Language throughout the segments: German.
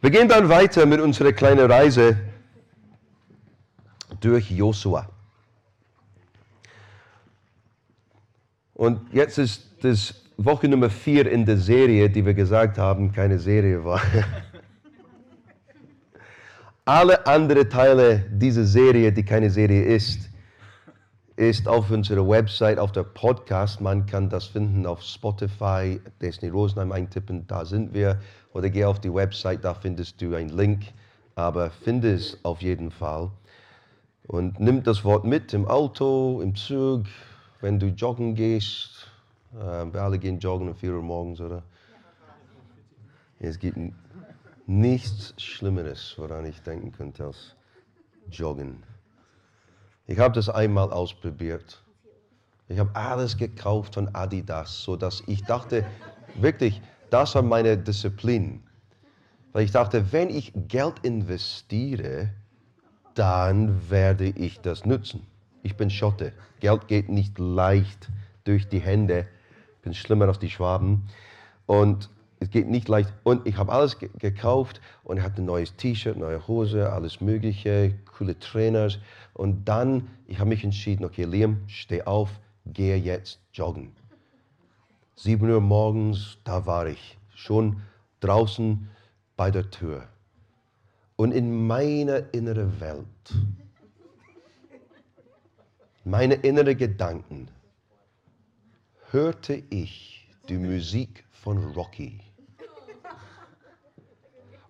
Wir gehen dann weiter mit unserer kleinen Reise durch Josua. Und jetzt ist das Woche Nummer vier in der Serie, die wir gesagt haben, keine Serie war. Alle anderen Teile dieser Serie, die keine Serie ist, ist auf unserer Website, auf der Podcast. Man kann das finden auf Spotify, Destiny Rosenheim eintippen, da sind wir. Oder geh auf die Website, da findest du einen Link. Aber finde es auf jeden Fall. Und nimm das Wort mit im Auto, im Zug, wenn du joggen gehst. Äh, wir alle gehen joggen um 4 Uhr morgens, oder? Es gibt nichts Schlimmeres, woran ich denken könnte, als joggen. Ich habe das einmal ausprobiert. Ich habe alles gekauft von Adidas, sodass ich dachte, wirklich, das war meine Disziplin. Weil ich dachte, wenn ich Geld investiere, dann werde ich das nutzen. Ich bin Schotte. Geld geht nicht leicht durch die Hände. Ich bin schlimmer als die Schwaben. Und es geht nicht leicht. Und ich habe alles ge gekauft und hatte ein neues T-Shirt, neue Hose, alles Mögliche, coole Trainers. Und dann, ich habe mich entschieden, okay, Liam, steh auf, gehe jetzt joggen. 7 Uhr morgens, da war ich schon draußen bei der Tür. Und in meiner inneren Welt, meine inneren Gedanken, hörte ich die Musik von Rocky.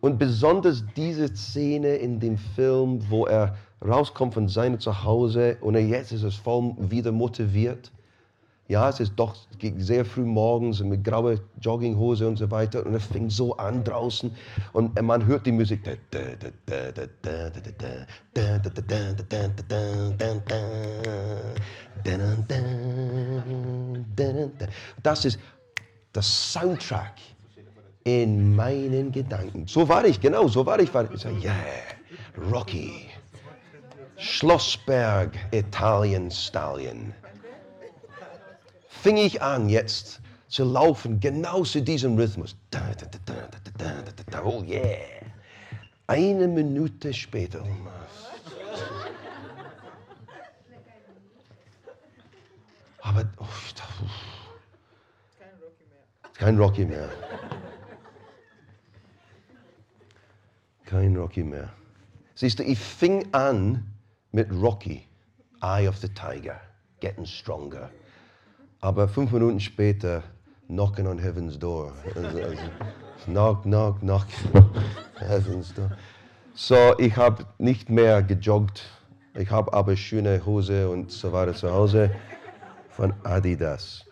Und besonders diese Szene in dem Film, wo er rauskommt von seinem Zuhause und jetzt ist es voll wieder motiviert. Ja, es ist doch sehr früh morgens mit grauer Jogginghose und so weiter. Und es fing so an draußen und man hört die Musik. Das ist das Soundtrack in meinen Gedanken. So war ich, genau, so war ich. Ich sage, yeah, Rocky, Schlossberg, Italien, Stallion fing ich an jetzt zu laufen, genau zu diesem Rhythmus. Oh yeah. Eine Minute später. Aber oh, kein Rocky mehr. Kein Rocky mehr. Siehst du, ich fing an mit Rocky, Eye of the Tiger, Getting Stronger. Aber fünf Minuten später, knocking on heaven's door. Also, also, knock, knock, knock, heaven's door. So, ich habe nicht mehr gejoggt. Ich habe aber schöne Hose und so weiter zu Hause von Adidas.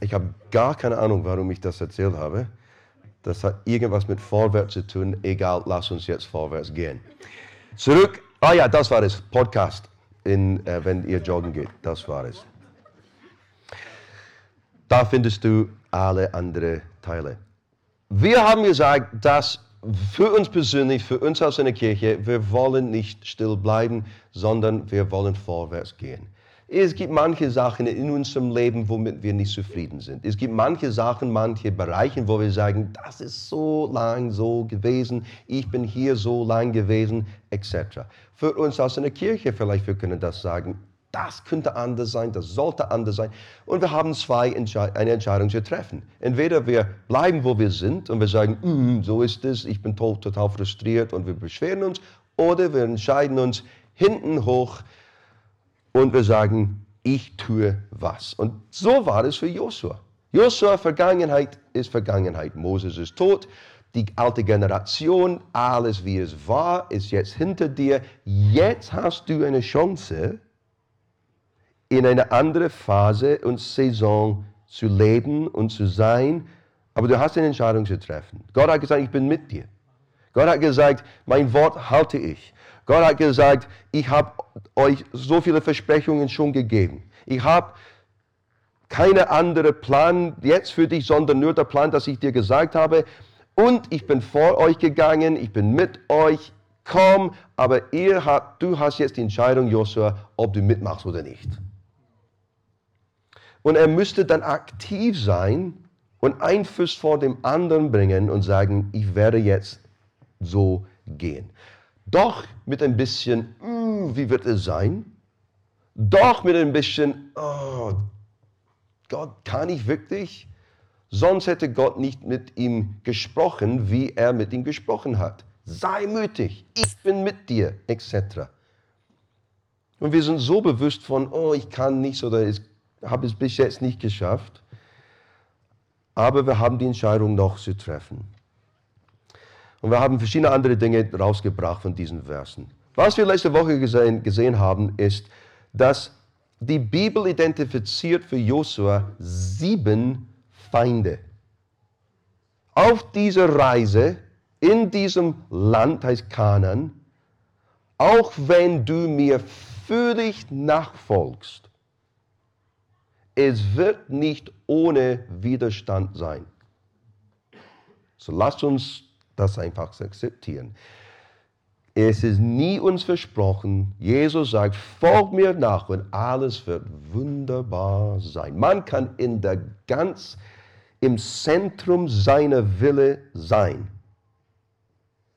Ich habe gar keine Ahnung, warum ich das erzählt habe. Das hat irgendwas mit vorwärts zu tun. Egal, lass uns jetzt vorwärts gehen. Zurück. Ah ja, das war es. Podcast in, äh, wenn ihr joggen geht. Das war es. Da findest du alle anderen Teile. Wir haben gesagt, dass für uns persönlich, für uns als eine Kirche, wir wollen nicht still bleiben, sondern wir wollen vorwärts gehen. Es gibt manche Sachen in unserem Leben, womit wir nicht zufrieden sind. Es gibt manche Sachen, manche Bereiche, wo wir sagen, das ist so lang so gewesen, ich bin hier so lang gewesen, etc. Für uns als eine Kirche vielleicht, wir können das sagen, das könnte anders sein, das sollte anders sein. Und wir haben zwei Entsche eine Entscheidung zu treffen. Entweder wir bleiben, wo wir sind und wir sagen, mm, so ist es, ich bin total frustriert und wir beschweren uns. Oder wir entscheiden uns hinten hoch, und wir sagen, ich tue was. Und so war es für Josua. Josua, Vergangenheit ist Vergangenheit. Moses ist tot. Die alte Generation, alles wie es war, ist jetzt hinter dir. Jetzt hast du eine Chance, in eine andere Phase und Saison zu leben und zu sein. Aber du hast eine Entscheidung zu treffen. Gott hat gesagt, ich bin mit dir. Gott hat gesagt, mein Wort halte ich. Gott hat gesagt, ich habe euch so viele Versprechungen schon gegeben. Ich habe keinen anderen Plan jetzt für dich, sondern nur der Plan, das ich dir gesagt habe. Und ich bin vor euch gegangen, ich bin mit euch. Komm, aber ihr habt, du hast jetzt die Entscheidung, Joshua, ob du mitmachst oder nicht. Und er müsste dann aktiv sein und ein Fuß vor dem anderen bringen und sagen, ich werde jetzt so gehen. Doch mit ein bisschen, mm, wie wird es sein? Doch mit ein bisschen, oh, Gott, kann ich wirklich? Sonst hätte Gott nicht mit ihm gesprochen, wie er mit ihm gesprochen hat. Sei mütig, ich bin mit dir, etc. Und wir sind so bewusst von, oh, ich kann nichts oder ich habe es bis jetzt nicht geschafft. Aber wir haben die Entscheidung noch zu treffen. Und wir haben verschiedene andere Dinge rausgebracht von diesen Versen. Was wir letzte Woche gesehen, gesehen haben, ist, dass die Bibel identifiziert für Josua sieben Feinde. Auf dieser Reise in diesem Land heißt Kanan, auch wenn du mir völlig nachfolgst, es wird nicht ohne Widerstand sein. So lasst uns das einfach akzeptieren. Es ist nie uns versprochen. Jesus sagt, folg mir nach und alles wird wunderbar sein. Man kann in der ganz im Zentrum seiner Wille sein.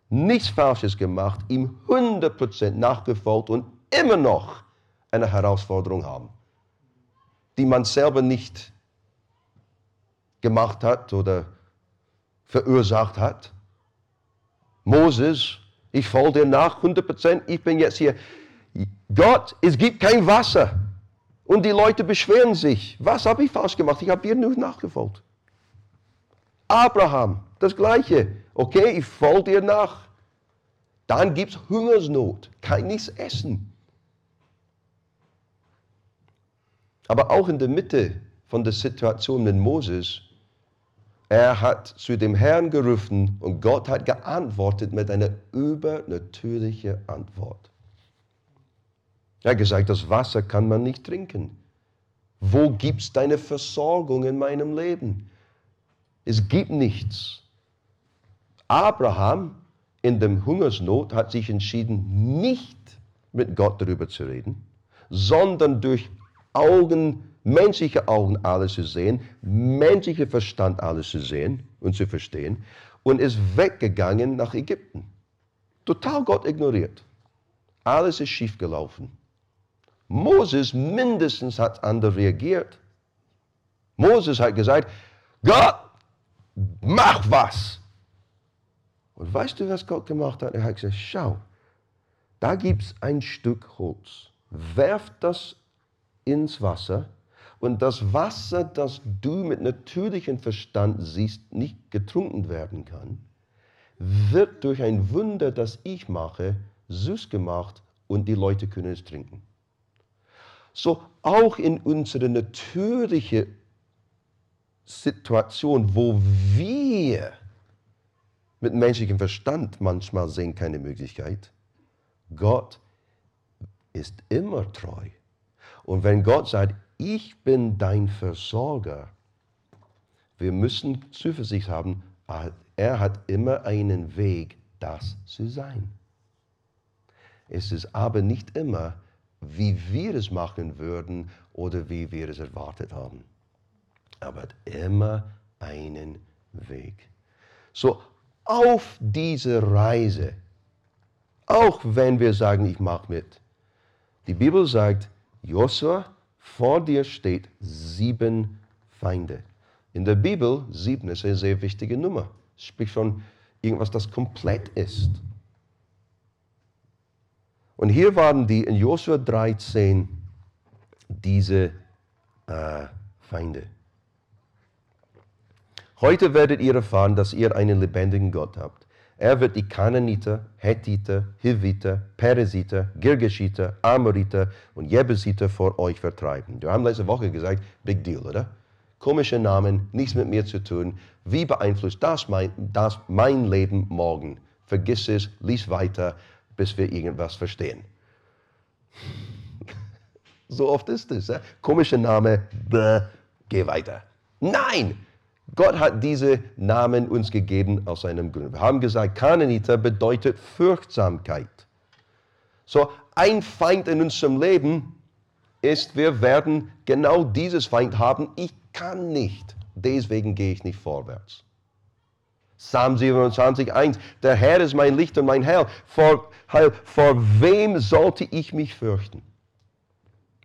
Nichts Falsches gemacht, ihm 100% nachgefolgt und immer noch eine Herausforderung haben, die man selber nicht gemacht hat oder verursacht hat. Moses, ich folge dir nach 100% ich bin jetzt hier. Gott, es gibt kein Wasser. Und die Leute beschweren sich. Was habe ich falsch gemacht? Ich habe dir nur nachgefolgt. Abraham, das Gleiche. Okay, ich folge dir nach. Dann gibt es Hungersnot, kein nichts essen. Aber auch in der Mitte von der Situation mit Moses, er hat zu dem Herrn gerufen und Gott hat geantwortet mit einer übernatürlichen Antwort. Er hat gesagt, das Wasser kann man nicht trinken. Wo gibt es deine Versorgung in meinem Leben? Es gibt nichts. Abraham in dem Hungersnot hat sich entschieden, nicht mit Gott darüber zu reden, sondern durch Augen, menschliche Augen alles zu sehen, menschlicher Verstand alles zu sehen und zu verstehen und ist weggegangen nach Ägypten. Total Gott ignoriert. Alles ist schiefgelaufen. Moses mindestens hat anders reagiert. Moses hat gesagt, Gott, mach was. Und weißt du, was Gott gemacht hat? Er hat gesagt, schau, da gibt es ein Stück Holz. Werf das ins Wasser und das Wasser, das du mit natürlichem Verstand siehst, nicht getrunken werden kann, wird durch ein Wunder, das ich mache, süß gemacht und die Leute können es trinken. So auch in unserer natürlichen Situation, wo wir mit menschlichem Verstand manchmal sehen keine Möglichkeit, Gott ist immer treu. Und wenn Gott sagt, ich bin dein Versorger, wir müssen Zuversicht haben, er hat immer einen Weg, das zu sein. Es ist aber nicht immer, wie wir es machen würden oder wie wir es erwartet haben. Aber hat immer einen Weg. So auf diese Reise, auch wenn wir sagen, ich mache mit. Die Bibel sagt, Josua, vor dir steht sieben Feinde. In der Bibel, sieben ist eine sehr wichtige Nummer. Es spricht von irgendwas, das komplett ist. Und hier waren die in Josua 13 diese äh, Feinde. Heute werdet ihr erfahren, dass ihr einen lebendigen Gott habt er wird die Kananiter, Hethiter, Hiviter, Peresiter, Girgashiter, Amoriter und Jebusiter vor euch vertreiben. Wir haben letzte Woche gesagt, Big Deal, oder? Komische Namen, nichts mit mir zu tun. Wie beeinflusst das mein, das mein Leben morgen? Vergiss es, lies weiter, bis wir irgendwas verstehen. so oft ist es. Eh? Komischer Name, bäh, geh weiter. Nein! Gott hat diese Namen uns gegeben aus seinem Grund. Wir haben gesagt, Kananiter bedeutet Furchtsamkeit. So, ein Feind in unserem Leben ist, wir werden genau dieses Feind haben. Ich kann nicht deswegen gehe ich nicht vorwärts. Psalm 27, 1. Der Herr ist mein Licht und mein Heil. Vor, Heil. vor wem sollte ich mich fürchten?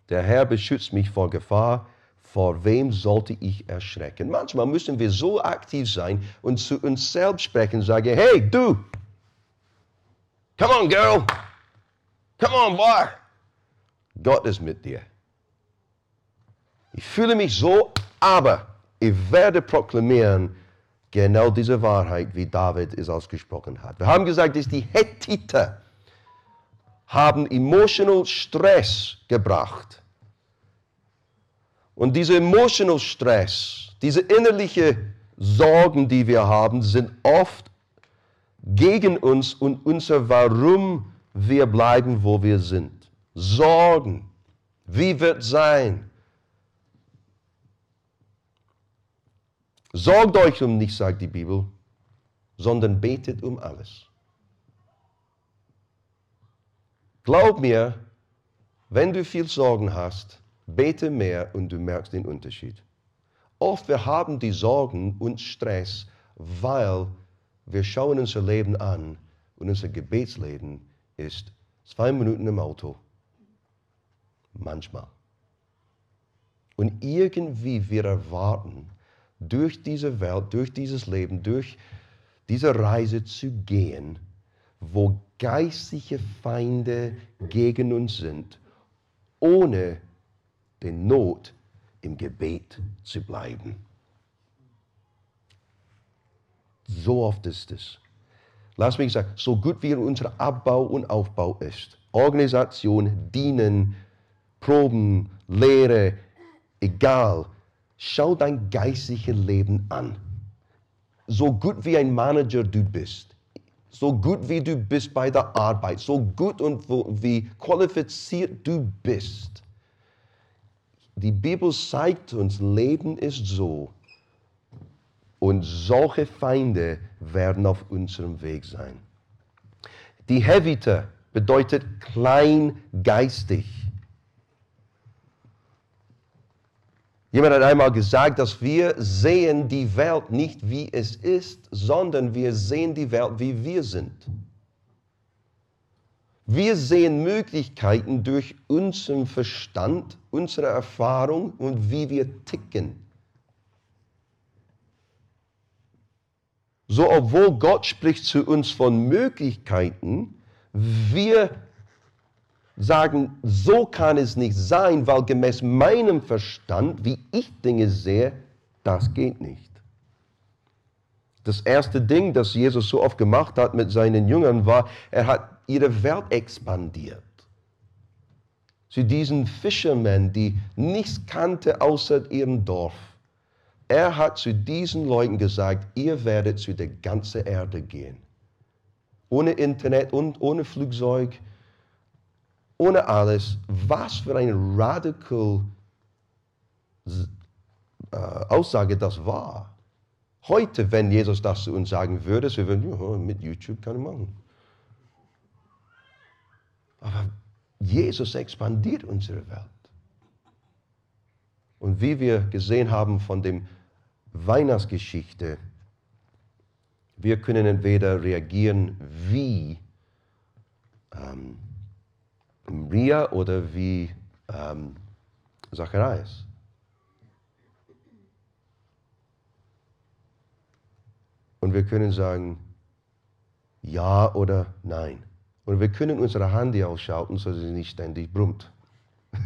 Der Herr beschützt mich vor Gefahr. Vor wem sollte ich erschrecken? Manchmal müssen wir so aktiv sein und zu uns selbst sprechen sagen, hey, du, come on, girl, come on, boy. Gott ist mit dir. Ich fühle mich so, aber ich werde proklamieren, genau diese Wahrheit, wie David es ausgesprochen hat. Wir haben gesagt, dass die Hethiter haben emotional Stress gebracht. Und dieser emotional Stress, diese innerliche Sorgen, die wir haben, sind oft gegen uns und unser Warum wir bleiben, wo wir sind. Sorgen. Wie wird sein? Sorgt euch um nichts, sagt die Bibel, sondern betet um alles. Glaub mir, wenn du viel Sorgen hast, bete mehr und du merkst den Unterschied. Oft wir haben die Sorgen und Stress, weil wir schauen unser Leben an und unser Gebetsleben ist zwei Minuten im Auto. Manchmal. Und irgendwie wir erwarten, durch diese Welt, durch dieses Leben, durch diese Reise zu gehen, wo geistliche Feinde gegen uns sind, ohne den Not im Gebet zu bleiben. So oft ist es. Lass mich sagen, so gut wie unser Abbau und Aufbau ist, Organisation, Dienen, Proben, Lehre, egal, Schau dein geistliches Leben an. So gut wie ein Manager du bist, so gut wie du bist bei der Arbeit, so gut und wie qualifiziert du bist. Die Bibel zeigt uns, Leben ist so. Und solche Feinde werden auf unserem Weg sein. Die Hevite bedeutet kleingeistig. Jemand hat einmal gesagt, dass wir sehen die Welt nicht wie es ist, sondern wir sehen die Welt wie wir sind. Wir sehen Möglichkeiten durch unseren Verstand, unsere Erfahrung und wie wir ticken. So, obwohl Gott spricht zu uns von Möglichkeiten, wir sagen, so kann es nicht sein, weil gemäß meinem Verstand, wie ich Dinge sehe, das geht nicht. Das erste Ding, das Jesus so oft gemacht hat mit seinen Jüngern, war, er hat ihre Welt expandiert. Zu diesen Fischermen, die nichts kannte außer ihrem Dorf. Er hat zu diesen Leuten gesagt, ihr werdet zu der ganzen Erde gehen. Ohne Internet und ohne Flugzeug, ohne alles, was für eine radikale äh, Aussage das war. Heute, wenn Jesus das zu uns sagen würde, wir würden, ja, mit YouTube kann ich machen. Aber Jesus expandiert unsere Welt. Und wie wir gesehen haben von dem Weihnachtsgeschichte, wir können entweder reagieren wie ähm, Maria oder wie ähm, Zacharias. Und wir können sagen, ja oder nein. Und wir können unsere Hand ausschalten, so sie nicht ständig brummt.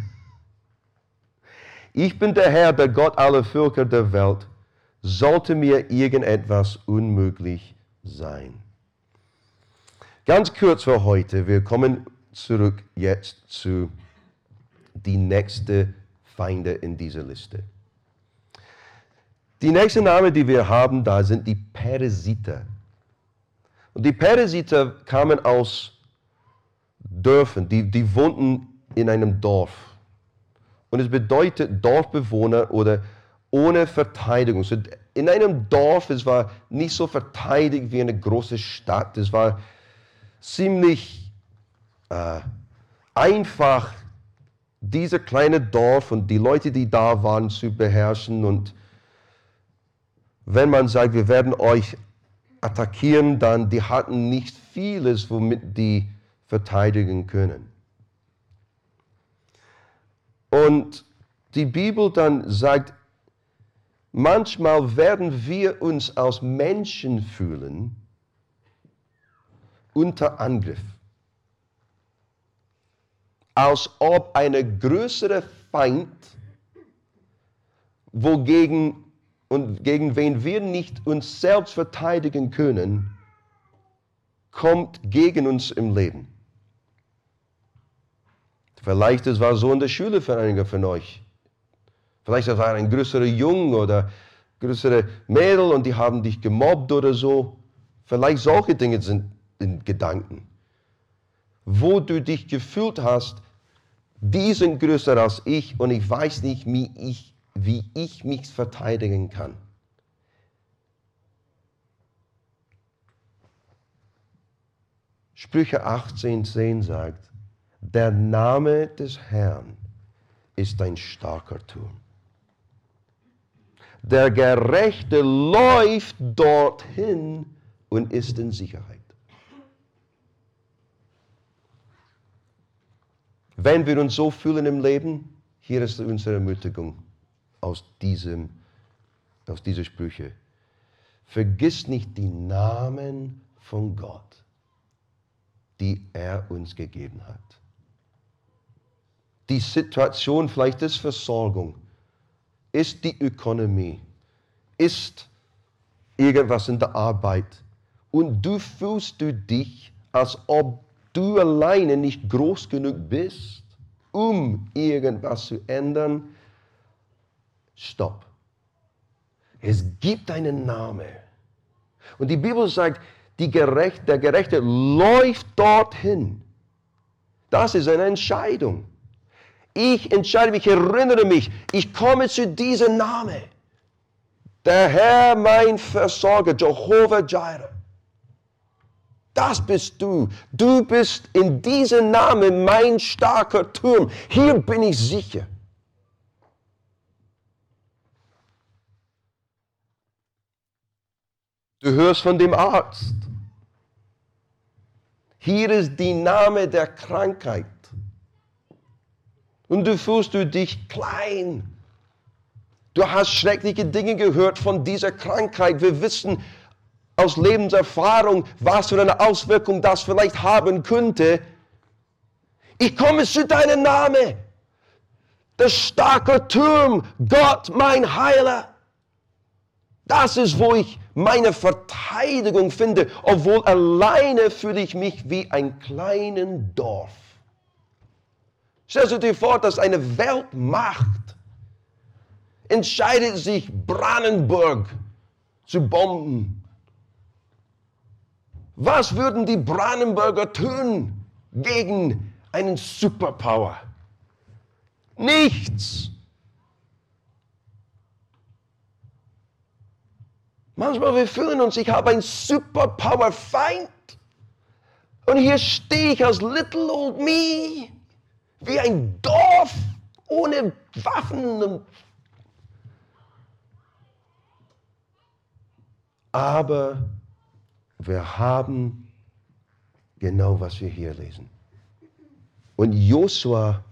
Ich bin der Herr, der Gott aller Völker der Welt. Sollte mir irgendetwas unmöglich sein? Ganz kurz für heute. Wir kommen zurück jetzt zu die nächste Feinde in dieser Liste. Die nächste Name, die wir haben, da sind die Peresiter. Und die Peresiter kamen aus Dörfern, die, die wohnten in einem Dorf. Und es bedeutet Dorfbewohner oder ohne Verteidigung. So in einem Dorf, es war nicht so verteidigt wie eine große Stadt. Es war ziemlich äh, einfach diese kleine Dorf und die Leute, die da waren, zu beherrschen. Und wenn man sagt, wir werden euch attackieren, dann die hatten nicht vieles, womit die verteidigen können. Und die Bibel dann sagt, manchmal werden wir uns als Menschen fühlen unter Angriff. Als ob eine größere Feind, wogegen und gegen wen wir nicht uns selbst verteidigen können, kommt gegen uns im Leben. Vielleicht es war so in der Schule für einige von euch. Vielleicht es war ein größerer Jung oder größere Mädel und die haben dich gemobbt oder so. Vielleicht solche Dinge sind in Gedanken. Wo du dich gefühlt hast, die sind größer als ich und ich weiß nicht, wie ich, wie ich mich verteidigen kann. Sprüche 18,10 sagt, der Name des Herrn ist ein starker Turm. Der Gerechte läuft dorthin und ist in Sicherheit. Wenn wir uns so fühlen im Leben, hier ist unsere Ermutigung aus, diesem, aus dieser Sprüche. Vergiss nicht die Namen von Gott, die er uns gegeben hat die Situation vielleicht ist Versorgung, ist die Ökonomie, ist irgendwas in der Arbeit und du fühlst du dich, als ob du alleine nicht groß genug bist, um irgendwas zu ändern, stopp. Es gibt einen Namen. Und die Bibel sagt, die Gerecht, der Gerechte läuft dorthin. Das ist eine Entscheidung. Ich entscheide mich, erinnere mich, ich komme zu diesem Namen. Der Herr, mein Versorger, Jehovah Jireh. Das bist du. Du bist in diesem Namen mein starker Turm. Hier bin ich sicher. Du hörst von dem Arzt. Hier ist die Name der Krankheit. Und du fühlst du dich klein. Du hast schreckliche Dinge gehört von dieser Krankheit. Wir wissen aus Lebenserfahrung, was für eine Auswirkung das vielleicht haben könnte. Ich komme zu deinem Namen. Der starke Turm, Gott, mein Heiler. Das ist, wo ich meine Verteidigung finde, obwohl alleine fühle ich mich wie ein kleines Dorf. Stellst du dir vor, dass eine Weltmacht entscheidet sich, Brandenburg zu bomben. Was würden die Brandenburger tun gegen einen Superpower? Nichts. Manchmal wir fühlen uns, ich habe einen Superpower-Feind. Und hier stehe ich als Little Old Me wie ein Dorf ohne Waffen. Aber wir haben genau, was wir hier lesen. Und Josua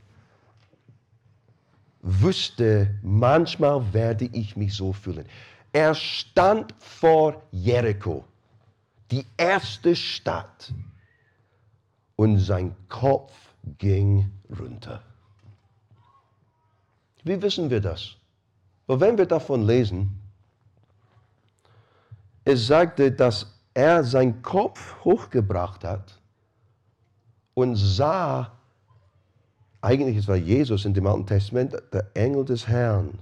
wusste, manchmal werde ich mich so fühlen. Er stand vor Jericho, die erste Stadt, und sein Kopf ging runter. Wie wissen wir das? Weil wenn wir davon lesen, es sagte, dass er seinen Kopf hochgebracht hat und sah, eigentlich es war Jesus in dem Alten Testament, der Engel des Herrn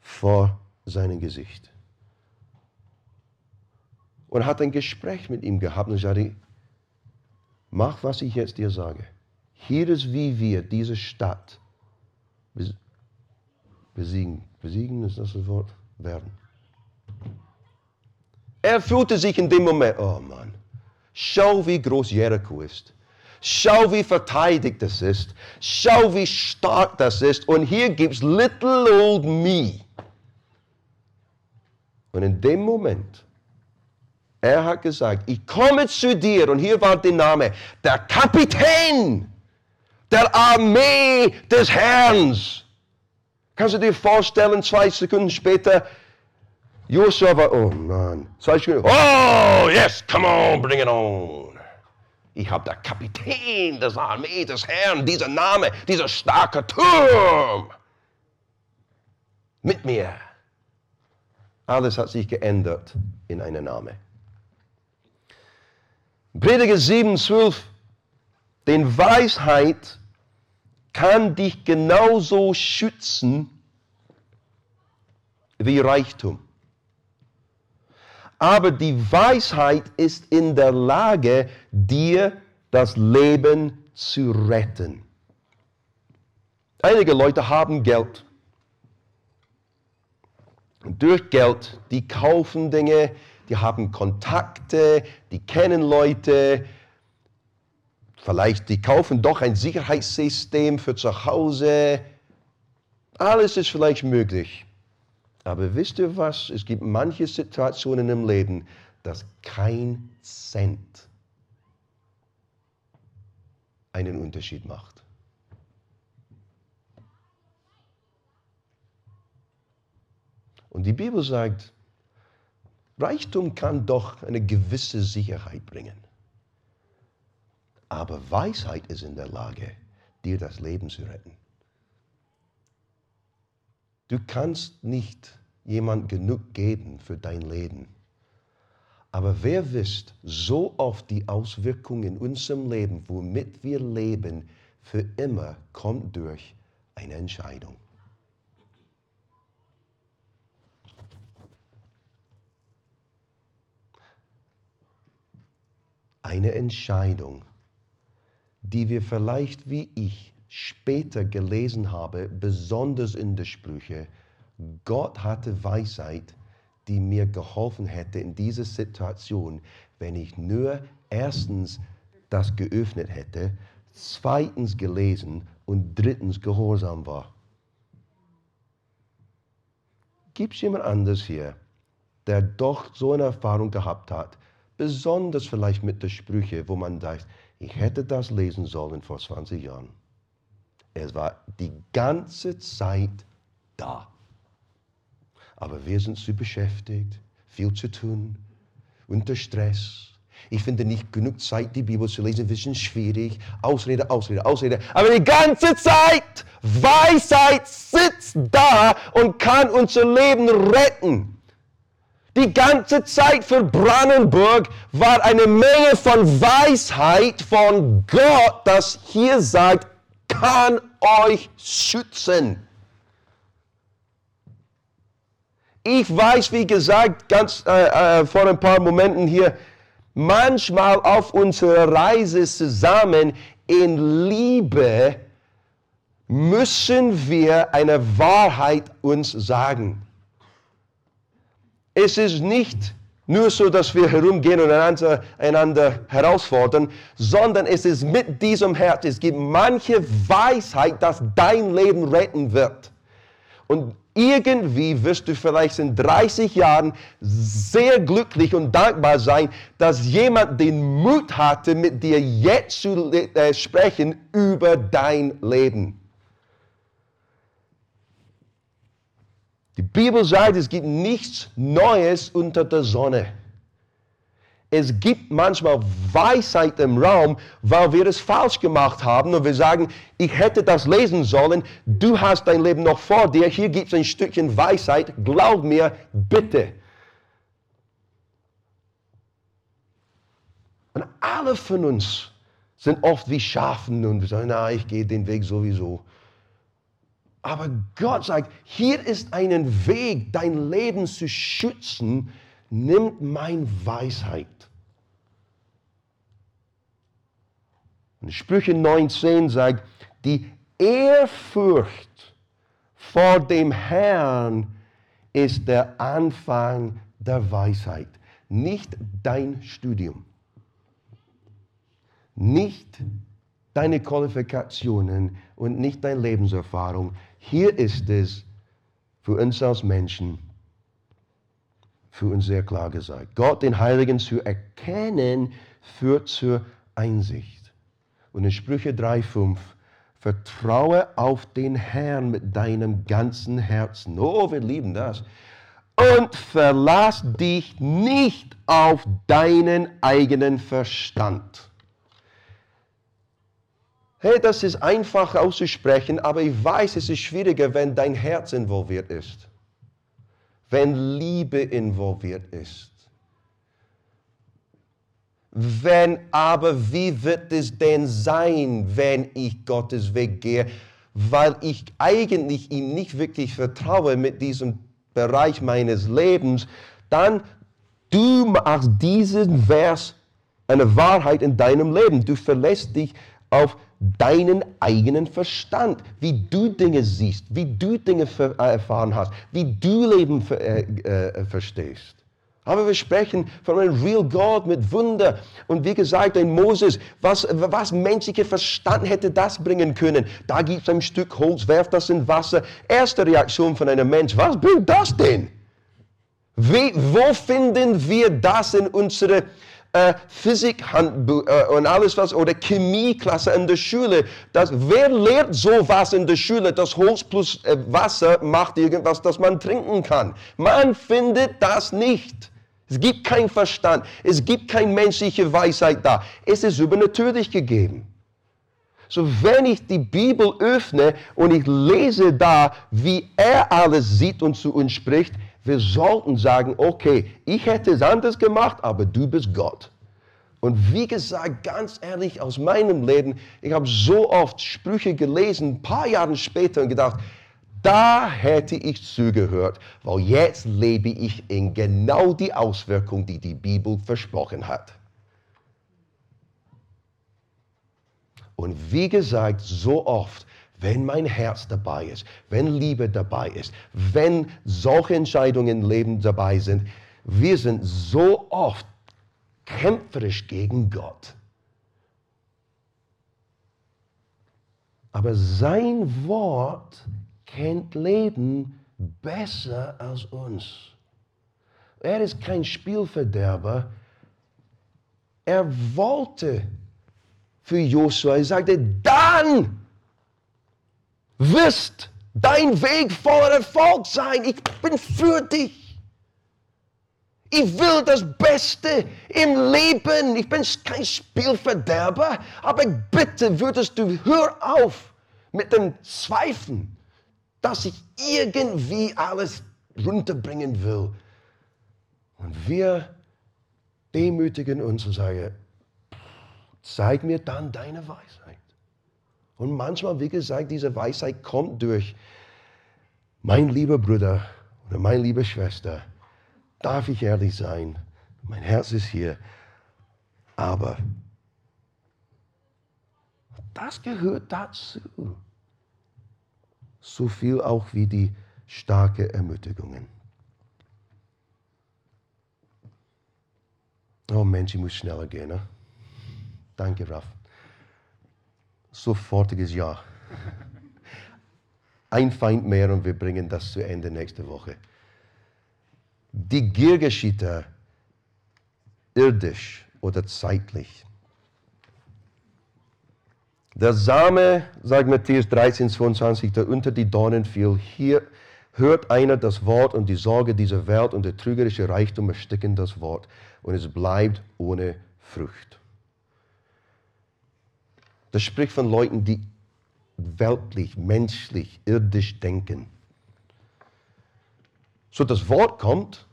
vor seinem Gesicht. Und hat ein Gespräch mit ihm gehabt und sagte, mach, was ich jetzt dir sage. Hier ist, wie wir diese Stadt besiegen. Besiegen ist das Wort? Werden. Er fühlte sich in dem Moment, oh Mann, schau, wie groß Jericho ist. Schau, wie verteidigt das ist. Schau, wie stark das ist. Und hier gibt es little old me. Und in dem Moment, er hat gesagt, ich komme zu dir, und hier war der Name, der Kapitän der Armee des Herrn. Kannst du dir vorstellen, zwei Sekunden später, Josua war, oh Mann, zwei Sekunden, oh yes, come on, bring it on. Ich habe der Kapitän des Armee des Herrn, dieser Name, dieser starke Turm mit mir. Alles hat sich geändert in einen Name. Prediger 7, 12. Denn Weisheit kann dich genauso schützen wie Reichtum. Aber die Weisheit ist in der Lage, dir das Leben zu retten. Einige Leute haben Geld. Und durch Geld, die kaufen Dinge, die haben Kontakte, die kennen Leute, vielleicht die kaufen doch ein Sicherheitssystem für zu Hause. Alles ist vielleicht möglich. Aber wisst ihr was? Es gibt manche Situationen im Leben, dass kein Cent einen Unterschied macht. Und die Bibel sagt, Reichtum kann doch eine gewisse Sicherheit bringen. Aber Weisheit ist in der Lage, dir das Leben zu retten. Du kannst nicht jemand genug geben für dein Leben. Aber wer wisst so oft die Auswirkungen in unserem Leben, womit wir leben, für immer kommt durch eine Entscheidung. Eine Entscheidung, die wir vielleicht wie ich später gelesen habe, besonders in der Sprüche. Gott hatte Weisheit, die mir geholfen hätte in dieser Situation, wenn ich nur erstens das geöffnet hätte, zweitens gelesen und drittens gehorsam war. Gibt es jemand anders hier, der doch so eine Erfahrung gehabt hat, Besonders vielleicht mit den Sprüchen, wo man sagt, ich hätte das lesen sollen vor 20 Jahren. Es war die ganze Zeit da. Aber wir sind zu beschäftigt, viel zu tun, unter Stress. Ich finde nicht genug Zeit, die Bibel zu lesen, ein bisschen schwierig. Ausrede, Ausrede, Ausrede. Aber die ganze Zeit, Weisheit sitzt da und kann unser Leben retten. Die ganze Zeit für Brandenburg war eine Menge von Weisheit von Gott, das hier sagt, kann euch schützen. Ich weiß, wie gesagt, ganz äh, äh, vor ein paar Momenten hier, manchmal auf unserer Reise zusammen in Liebe müssen wir eine Wahrheit uns sagen. Es ist nicht nur so, dass wir herumgehen und einander, einander herausfordern, sondern es ist mit diesem Herz. Es gibt manche Weisheit, dass dein Leben retten wird. Und irgendwie wirst du vielleicht in 30 Jahren sehr glücklich und dankbar sein, dass jemand den Mut hatte, mit dir jetzt zu äh, sprechen über dein Leben. Die Bibel sagt, es gibt nichts Neues unter der Sonne. Es gibt manchmal Weisheit im Raum, weil wir es falsch gemacht haben und wir sagen, ich hätte das lesen sollen, du hast dein Leben noch vor dir, hier gibt es ein Stückchen Weisheit, glaub mir, bitte. Und alle von uns sind oft wie Schafen und wir sagen, na, ich gehe den Weg sowieso. Aber Gott sagt, hier ist ein Weg, dein Leben zu schützen. Nimm mein Weisheit. Und Sprüche 19 sagt, die Ehrfurcht vor dem Herrn ist der Anfang der Weisheit, nicht dein Studium, nicht deine Qualifikationen und nicht deine Lebenserfahrung. Hier ist es für uns als Menschen. für uns sehr klar gesagt. Gott, den Heiligen zu erkennen, führt zur Einsicht. Und in Sprüche 3,5 Vertraue auf den Herrn mit deinem ganzen Herzen. Oh, wir lieben das. Und verlass dich nicht auf deinen eigenen Verstand. Hey, das ist einfach auszusprechen, aber ich weiß, es ist schwieriger, wenn dein Herz involviert ist. Wenn Liebe involviert ist. Wenn aber, wie wird es denn sein, wenn ich Gottes Weg gehe, weil ich eigentlich ihm nicht wirklich vertraue mit diesem Bereich meines Lebens, dann du machst diesen Vers eine Wahrheit in deinem Leben. Du verlässt dich auf deinen eigenen Verstand, wie du Dinge siehst, wie du Dinge erfahren hast, wie du Leben äh, äh, verstehst. Aber wir sprechen von einem Real God mit Wunder. Und wie gesagt, ein Moses, was, was menschlicher Verstand hätte das bringen können? Da gibt es ein Stück Holz, werft das in Wasser. Erste Reaktion von einem Mensch, was bringt das denn? Wie, wo finden wir das in unserer äh, Physikhandbuch äh, und alles was, oder Chemieklasse in der Schule? Das, wer lehrt sowas in der Schule, dass Holz plus äh, Wasser macht irgendwas, das man trinken kann? Man findet das nicht. Es gibt keinen Verstand. Es gibt keine menschliche Weisheit da. Es ist übernatürlich gegeben. So, wenn ich die Bibel öffne und ich lese da, wie er alles sieht und zu uns spricht, wir sollten sagen, okay, ich hätte es anders gemacht, aber du bist Gott. Und wie gesagt, ganz ehrlich, aus meinem Leben, ich habe so oft Sprüche gelesen, ein paar Jahre später und gedacht, da hätte ich zugehört, weil jetzt lebe ich in genau die Auswirkung, die die Bibel versprochen hat. Und wie gesagt, so oft, wenn mein Herz dabei ist, wenn Liebe dabei ist, wenn solche Entscheidungen im Leben dabei sind, wir sind so oft kämpferisch gegen Gott. Aber sein Wort kennt Leben besser als uns. Er ist kein Spielverderber. Er wollte für Josua, er sagte, dann wirst dein Weg voller Erfolg sein. Ich bin für dich. Ich will das Beste im Leben. Ich bin kein Spielverderber, aber bitte würdest du, hör auf mit dem Zweifeln dass ich irgendwie alles runterbringen will. Und wir demütigen uns und sagen, zeig mir dann deine Weisheit. Und manchmal, wie gesagt, diese Weisheit kommt durch, mein lieber Bruder oder meine liebe Schwester, darf ich ehrlich sein, mein Herz ist hier, aber das gehört dazu so viel auch wie die starke Ermutigungen. Oh Mensch, ich muss schneller gehen. Ne? Danke, Raf. Sofortiges Ja. Ein Feind mehr und wir bringen das zu Ende nächste Woche. Die Gier geschieht irdisch oder zeitlich. Der Same, sagt Matthäus 13, 22, der unter die Dornen fiel, hier hört einer das Wort und die Sorge dieser Welt und der trügerische Reichtum ersticken das Wort und es bleibt ohne Frucht. Das spricht von Leuten, die weltlich, menschlich, irdisch denken. So das Wort kommt,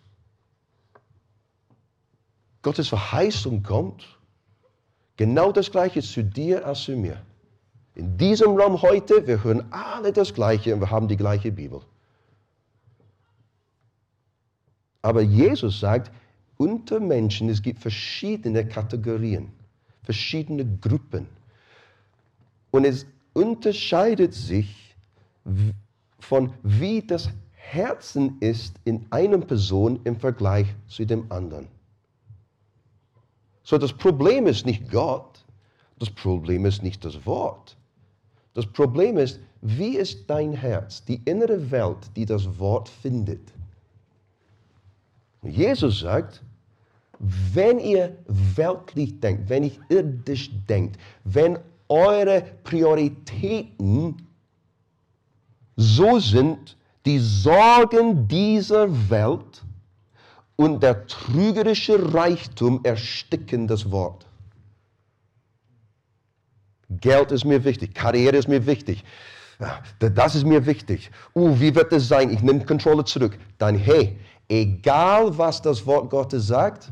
Gottes Verheißung kommt, genau das gleiche zu dir als zu mir. In diesem Raum heute, wir hören alle das Gleiche und wir haben die gleiche Bibel. Aber Jesus sagt, unter Menschen, es gibt verschiedene Kategorien, verschiedene Gruppen. Und es unterscheidet sich von wie das Herzen ist in einer Person im Vergleich zu dem anderen. So das Problem ist nicht Gott, das Problem ist nicht das Wort. Das Problem ist, wie ist dein Herz, die innere Welt, die das Wort findet? Jesus sagt, wenn ihr weltlich denkt, wenn ihr irdisch denkt, wenn eure Prioritäten so sind, die Sorgen dieser Welt und der trügerische Reichtum ersticken das Wort. Geld ist mir wichtig, Karriere ist mir wichtig, das ist mir wichtig. Uh, wie wird das sein? Ich nehme Kontrolle zurück. Dann, hey, egal was das Wort Gottes sagt,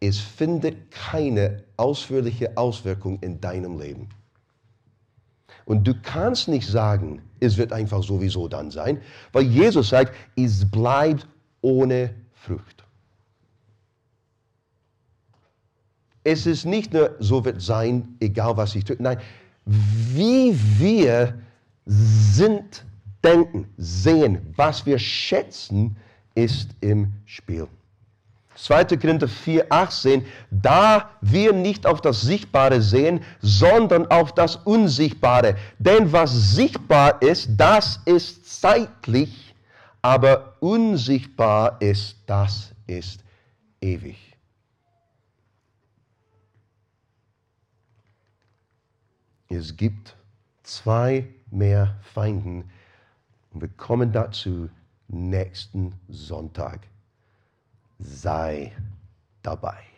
es findet keine ausführliche Auswirkung in deinem Leben. Und du kannst nicht sagen, es wird einfach sowieso dann sein, weil Jesus sagt, es bleibt ohne Frucht. Es ist nicht nur, so wird sein, egal was ich tue. Nein, wie wir sind, denken, sehen, was wir schätzen, ist im Spiel. 2. Korinther 4, 18, da wir nicht auf das Sichtbare sehen, sondern auf das Unsichtbare. Denn was sichtbar ist, das ist zeitlich, aber unsichtbar ist, das ist ewig. Es gibt zwei mehr Feinden und wir kommen dazu nächsten Sonntag sei dabei.